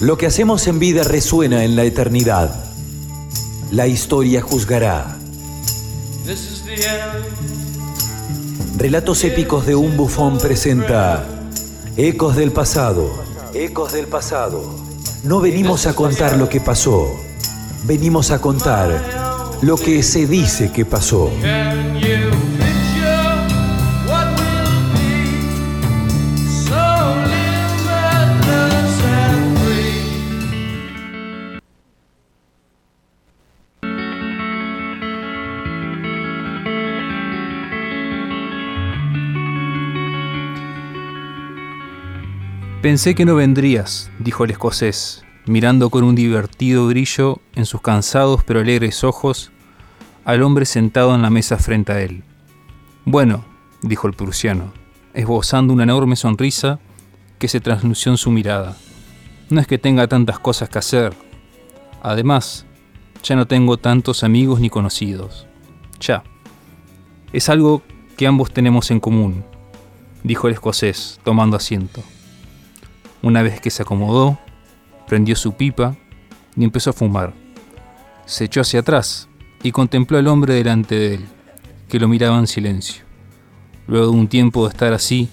Lo que hacemos en vida resuena en la eternidad. La historia juzgará. Relatos épicos de un bufón presenta Ecos del pasado. Ecos del pasado. No venimos a contar lo que pasó. Venimos a contar lo que se dice que pasó. Pensé que no vendrías, dijo el escocés, mirando con un divertido brillo en sus cansados pero alegres ojos al hombre sentado en la mesa frente a él. Bueno, dijo el prusiano, esbozando una enorme sonrisa que se traslució en su mirada. No es que tenga tantas cosas que hacer. Además, ya no tengo tantos amigos ni conocidos. Ya. Es algo que ambos tenemos en común, dijo el escocés, tomando asiento. Una vez que se acomodó, prendió su pipa y empezó a fumar. Se echó hacia atrás y contempló al hombre delante de él, que lo miraba en silencio. Luego de un tiempo de estar así,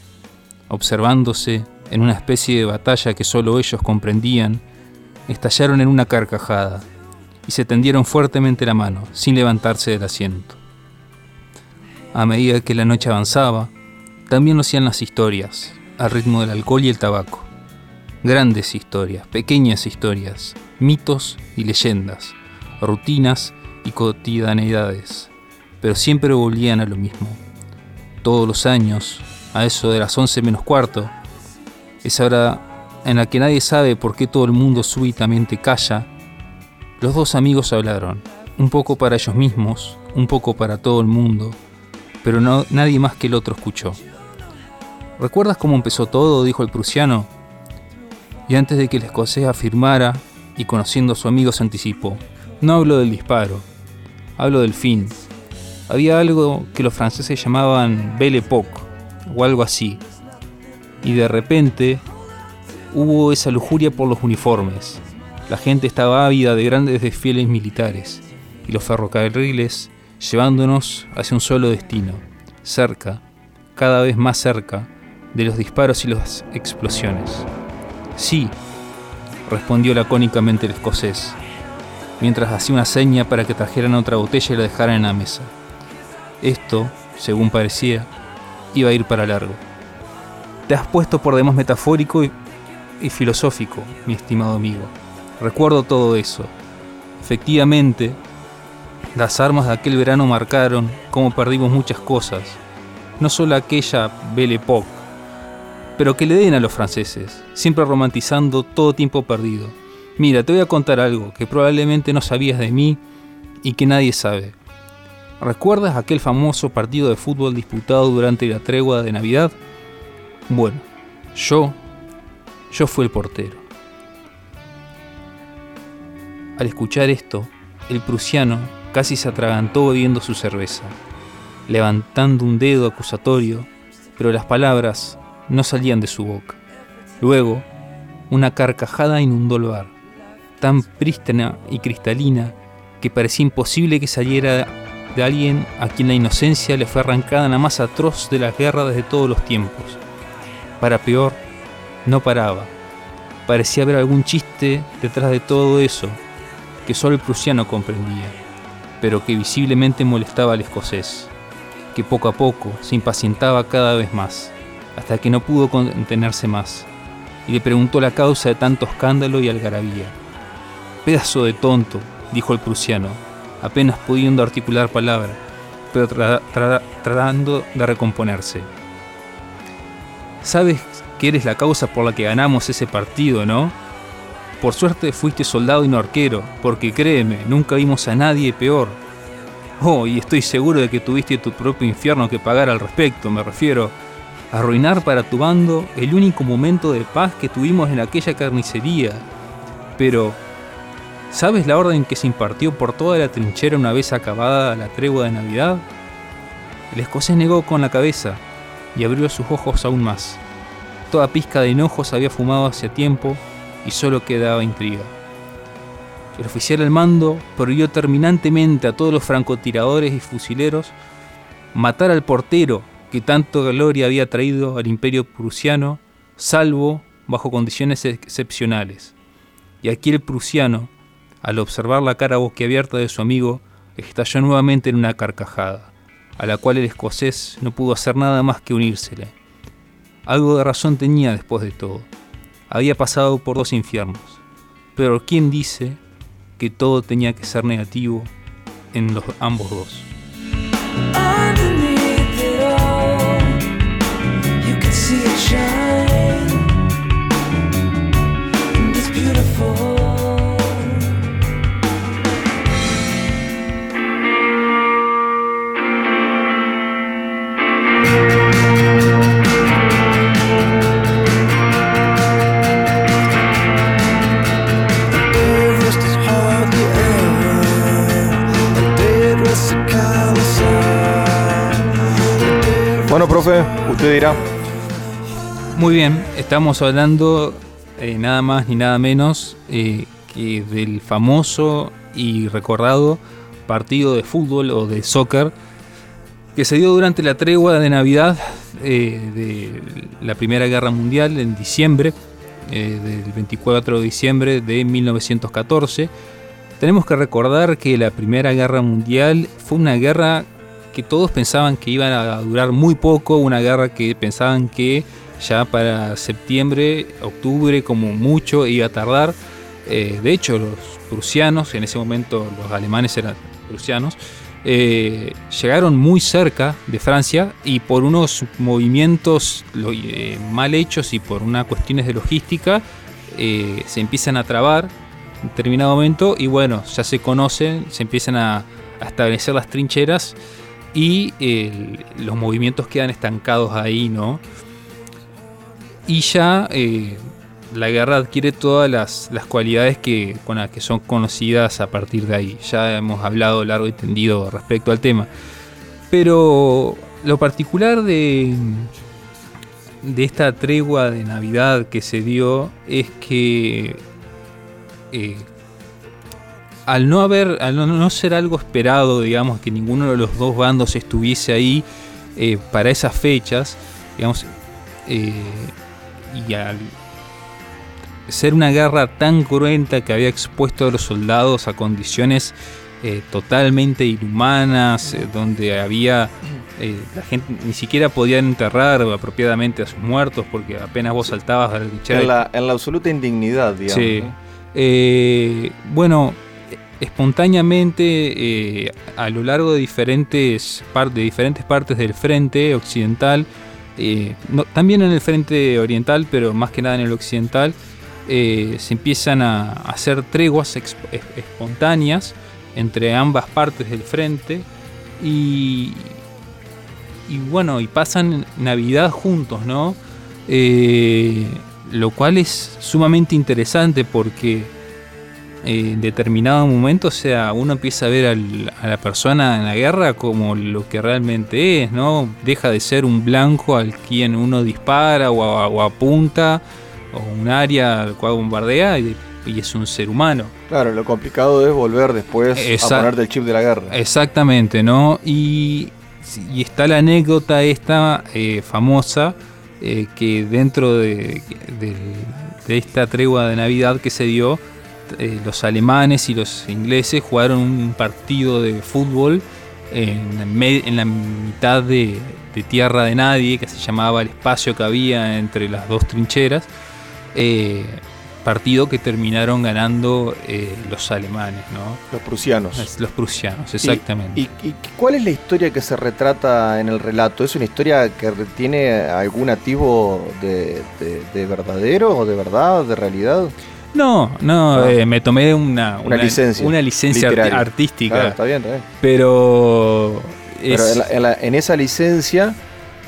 observándose en una especie de batalla que solo ellos comprendían, estallaron en una carcajada y se tendieron fuertemente la mano, sin levantarse del asiento. A medida que la noche avanzaba, también lo hacían las historias, al ritmo del alcohol y el tabaco. Grandes historias, pequeñas historias, mitos y leyendas, rutinas y cotidianidades, pero siempre volvían a lo mismo. Todos los años, a eso de las once menos cuarto, esa hora en la que nadie sabe por qué todo el mundo súbitamente calla, los dos amigos hablaron, un poco para ellos mismos, un poco para todo el mundo, pero no, nadie más que el otro escuchó. ¿Recuerdas cómo empezó todo? dijo el prusiano y antes de que el escocés afirmara y conociendo a su amigo se anticipó. No hablo del disparo, hablo del fin. Había algo que los franceses llamaban Belle Époque o algo así. Y de repente hubo esa lujuria por los uniformes. La gente estaba ávida de grandes desfiles militares y los ferrocarriles llevándonos hacia un solo destino, cerca, cada vez más cerca, de los disparos y las explosiones. Sí, respondió lacónicamente el escocés, mientras hacía una seña para que trajeran otra botella y la dejaran en la mesa. Esto, según parecía, iba a ir para largo. Te has puesto por demás metafórico y, filosófico, mi estimado amigo. Recuerdo todo eso. Efectivamente, las armas de aquel verano marcaron cómo perdimos muchas cosas, no solo aquella Belle Époque, pero que le den a los franceses, siempre romantizando todo tiempo perdido. Mira, te voy a contar algo que probablemente no sabías de mí y que nadie sabe. ¿Recuerdas aquel famoso partido de fútbol disputado durante la tregua de Navidad? Bueno, yo, yo fui el portero. Al escuchar esto, el prusiano casi se atragantó bebiendo su cerveza, levantando un dedo acusatorio, pero las palabras no salían de su boca. Luego, una carcajada inundó el bar, tan prístina y cristalina que parecía imposible que saliera de alguien a quien la inocencia le fue arrancada en la más atroz de la guerra desde todos los tiempos. Para peor, no paraba. Parecía haber algún chiste detrás de todo eso que solo el prusiano comprendía, pero que visiblemente molestaba al escocés, que poco a poco se impacientaba cada vez más hasta que no pudo contenerse más, y le preguntó la causa de tanto escándalo y algarabía. Pedazo de tonto, dijo el prusiano, apenas pudiendo articular palabra, pero tratando de recomponerse. Sabes que eres la causa por la que ganamos ese partido, ¿no? Por suerte fuiste soldado y no arquero, porque créeme, nunca vimos a nadie peor. Oh, y estoy seguro de que tuviste tu propio infierno que pagar al respecto, me refiero arruinar para tu bando el único momento de paz que tuvimos en aquella carnicería. Pero, ¿sabes la orden que se impartió por toda la trinchera una vez acabada la tregua de Navidad? El escocés negó con la cabeza y abrió sus ojos aún más. Toda pizca de enojos había fumado hace tiempo y solo quedaba intriga. El oficial al mando prohibió terminantemente a todos los francotiradores y fusileros matar al portero que tanto gloria había traído al imperio prusiano, salvo bajo condiciones excepcionales. Y aquí el prusiano, al observar la cara boquiabierta de su amigo, estalló nuevamente en una carcajada, a la cual el escocés no pudo hacer nada más que unírsele. Algo de razón tenía después de todo. Había pasado por dos infiernos. Pero ¿quién dice que todo tenía que ser negativo en los ambos dos. Bueno, profe, usted dirá. Muy bien, estamos hablando eh, nada más ni nada menos eh, que del famoso y recordado partido de fútbol o de soccer que se dio durante la tregua de Navidad eh, de la Primera Guerra Mundial en diciembre, del 24 de diciembre de 1914. Tenemos que recordar que la Primera Guerra Mundial fue una guerra que todos pensaban que iban a durar muy poco, una guerra que pensaban que ya para septiembre, octubre como mucho iba a tardar. Eh, de hecho, los prusianos, en ese momento los alemanes eran prusianos, eh, llegaron muy cerca de Francia y por unos movimientos eh, mal hechos y por unas cuestiones de logística se empiezan a trabar en determinado momento y bueno, ya se conocen, se empiezan a, a establecer las trincheras y los movimientos quedan estancados ahí, ¿no? Y ya eh, la guerra adquiere todas las, cualidades que, con las que son conocidas a partir de ahí. Ya hemos hablado largo y tendido respecto al tema. Pero lo particular de, de esta tregua de Navidad que se dio es que eh, al no haber, al no, ser algo esperado, digamos, que ninguno de los dos bandos estuviese ahí eh, para esas fechas, digamos, y al ser una guerra tan cruenta que había expuesto a los soldados a condiciones eh, totalmente inhumanas, donde había la gente ni siquiera podía enterrar apropiadamente a sus muertos porque apenas vos saltabas a En la, en la absoluta indignidad, digamos. Sí. bueno, espontáneamente eh, a lo largo de diferentes, de diferentes partes del frente occidental, eh, también en el frente oriental, pero más que nada en el occidental, eh, se empiezan a hacer treguas espontáneas entre ambas partes del frente y, bueno, y pasan Navidad juntos, ¿no? lo cual es sumamente interesante porque en determinado momento, o sea, uno empieza a ver a la persona en la guerra como lo que realmente es, ¿no? Deja de ser un blanco al quien uno dispara o, apunta, o un área al cual bombardea, y, es un ser humano. Claro, lo complicado es volver después a ponerte el chip de la guerra. Exactamente, ¿no? Y, está la anécdota esta eh, famosa eh, que dentro de esta tregua de Navidad que se dio, eh, los alemanes y los ingleses jugaron un partido de fútbol en, la mitad de, tierra de nadie, que se llamaba el espacio que había entre las dos trincheras. Eh, partido que terminaron ganando eh, los alemanes, ¿no? Los prusianos. Los prusianos, exactamente. ¿Y, cuál es la historia que se retrata en el relato? ¿Es una historia que tiene algún activo de, de verdadero o de verdad, de realidad? No, no, ah. eh, me tomé una, una, licencia, una licencia artística. está bien, está bien. Pero, en, esa licencia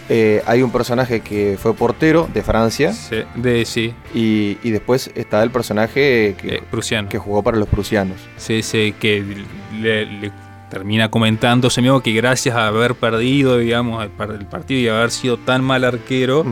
eh, hay un personaje que fue portero de Francia. Sí, de, sí. Y, después está el personaje que, eh, que jugó para los prusianos. Sí, sí, que le, termina comentándose que gracias a haber perdido, digamos, el, partido y haber sido tan mal arquero,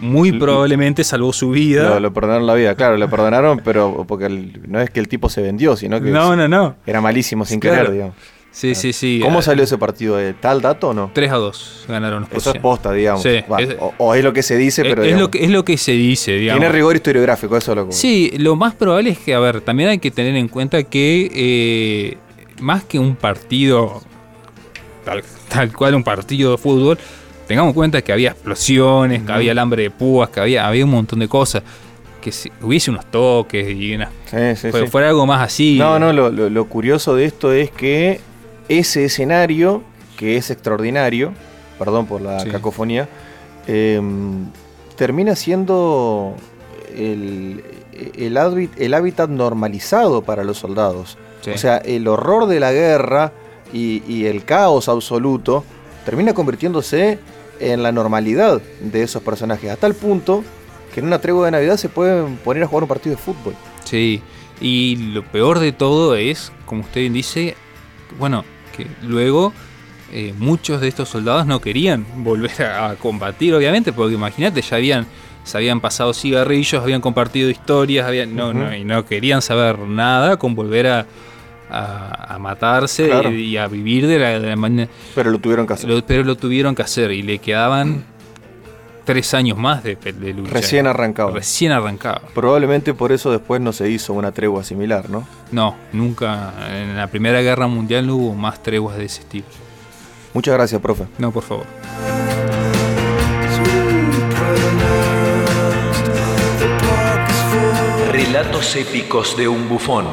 muy probablemente salvó su vida. Lo, lo perdonaron la vida, claro, lo perdonaron, pero porque el- no es que el tipo se vendió, sino que no, no, no. era malísimo sin Claro. querer, digamos. Sí, sí, sí. ¿Cómo Ah, salió ese partido? ¿De ¿Tal dato o no? 3 a 2 ganaron los Eso es posta, digamos. Sí, Va, es- o, o es lo que se dice, pero es, digamos, lo que, es lo que se dice, digamos. tiene rigor historiográfico, eso es lo que... Sí, lo más probable es que, a ver, también hay que tener en cuenta que eh, más que un partido, tal, tal cual un partido de fútbol, tengamos en cuenta que había explosiones, que había alambre de púas, que había, había un montón de cosas, que si- hubiese unos toques y una- Sí, sí, fue- sí. fuera algo más así. No, no, lo, lo- lo curioso de esto es que ese escenario, que es extraordinario, perdón por la Sí. cacofonía, eh, termina siendo el, el, hábit- el hábitat normalizado para los soldados. Sí. O sea, el horror de la guerra y, y el caos absoluto termina convirtiéndose en la normalidad de esos personajes, a tal punto que en una tregua de Navidad se pueden poner a jugar un partido de fútbol. Sí, y lo peor de todo es, como usted dice, bueno, que luego eh, muchos de estos soldados no querían volver a, a combatir, obviamente, porque imagínate, ya habían, se habían pasado cigarrillos, habían compartido historias, habían, no, no, y no querían saber nada con volver a, a- a matarse Claro. y, y a vivir de la, de la manera... Pero lo tuvieron que hacer. lo- pero lo tuvieron que hacer y le quedaban tres años más de, de lucha. Recién arrancado. Recién arrancaba. Probablemente por eso después no se hizo una tregua similar, ¿no? No, nunca. En la Primera Guerra Mundial no hubo más treguas de ese estilo. Muchas gracias, profe. No, por favor. Relatos épicos de un bufón.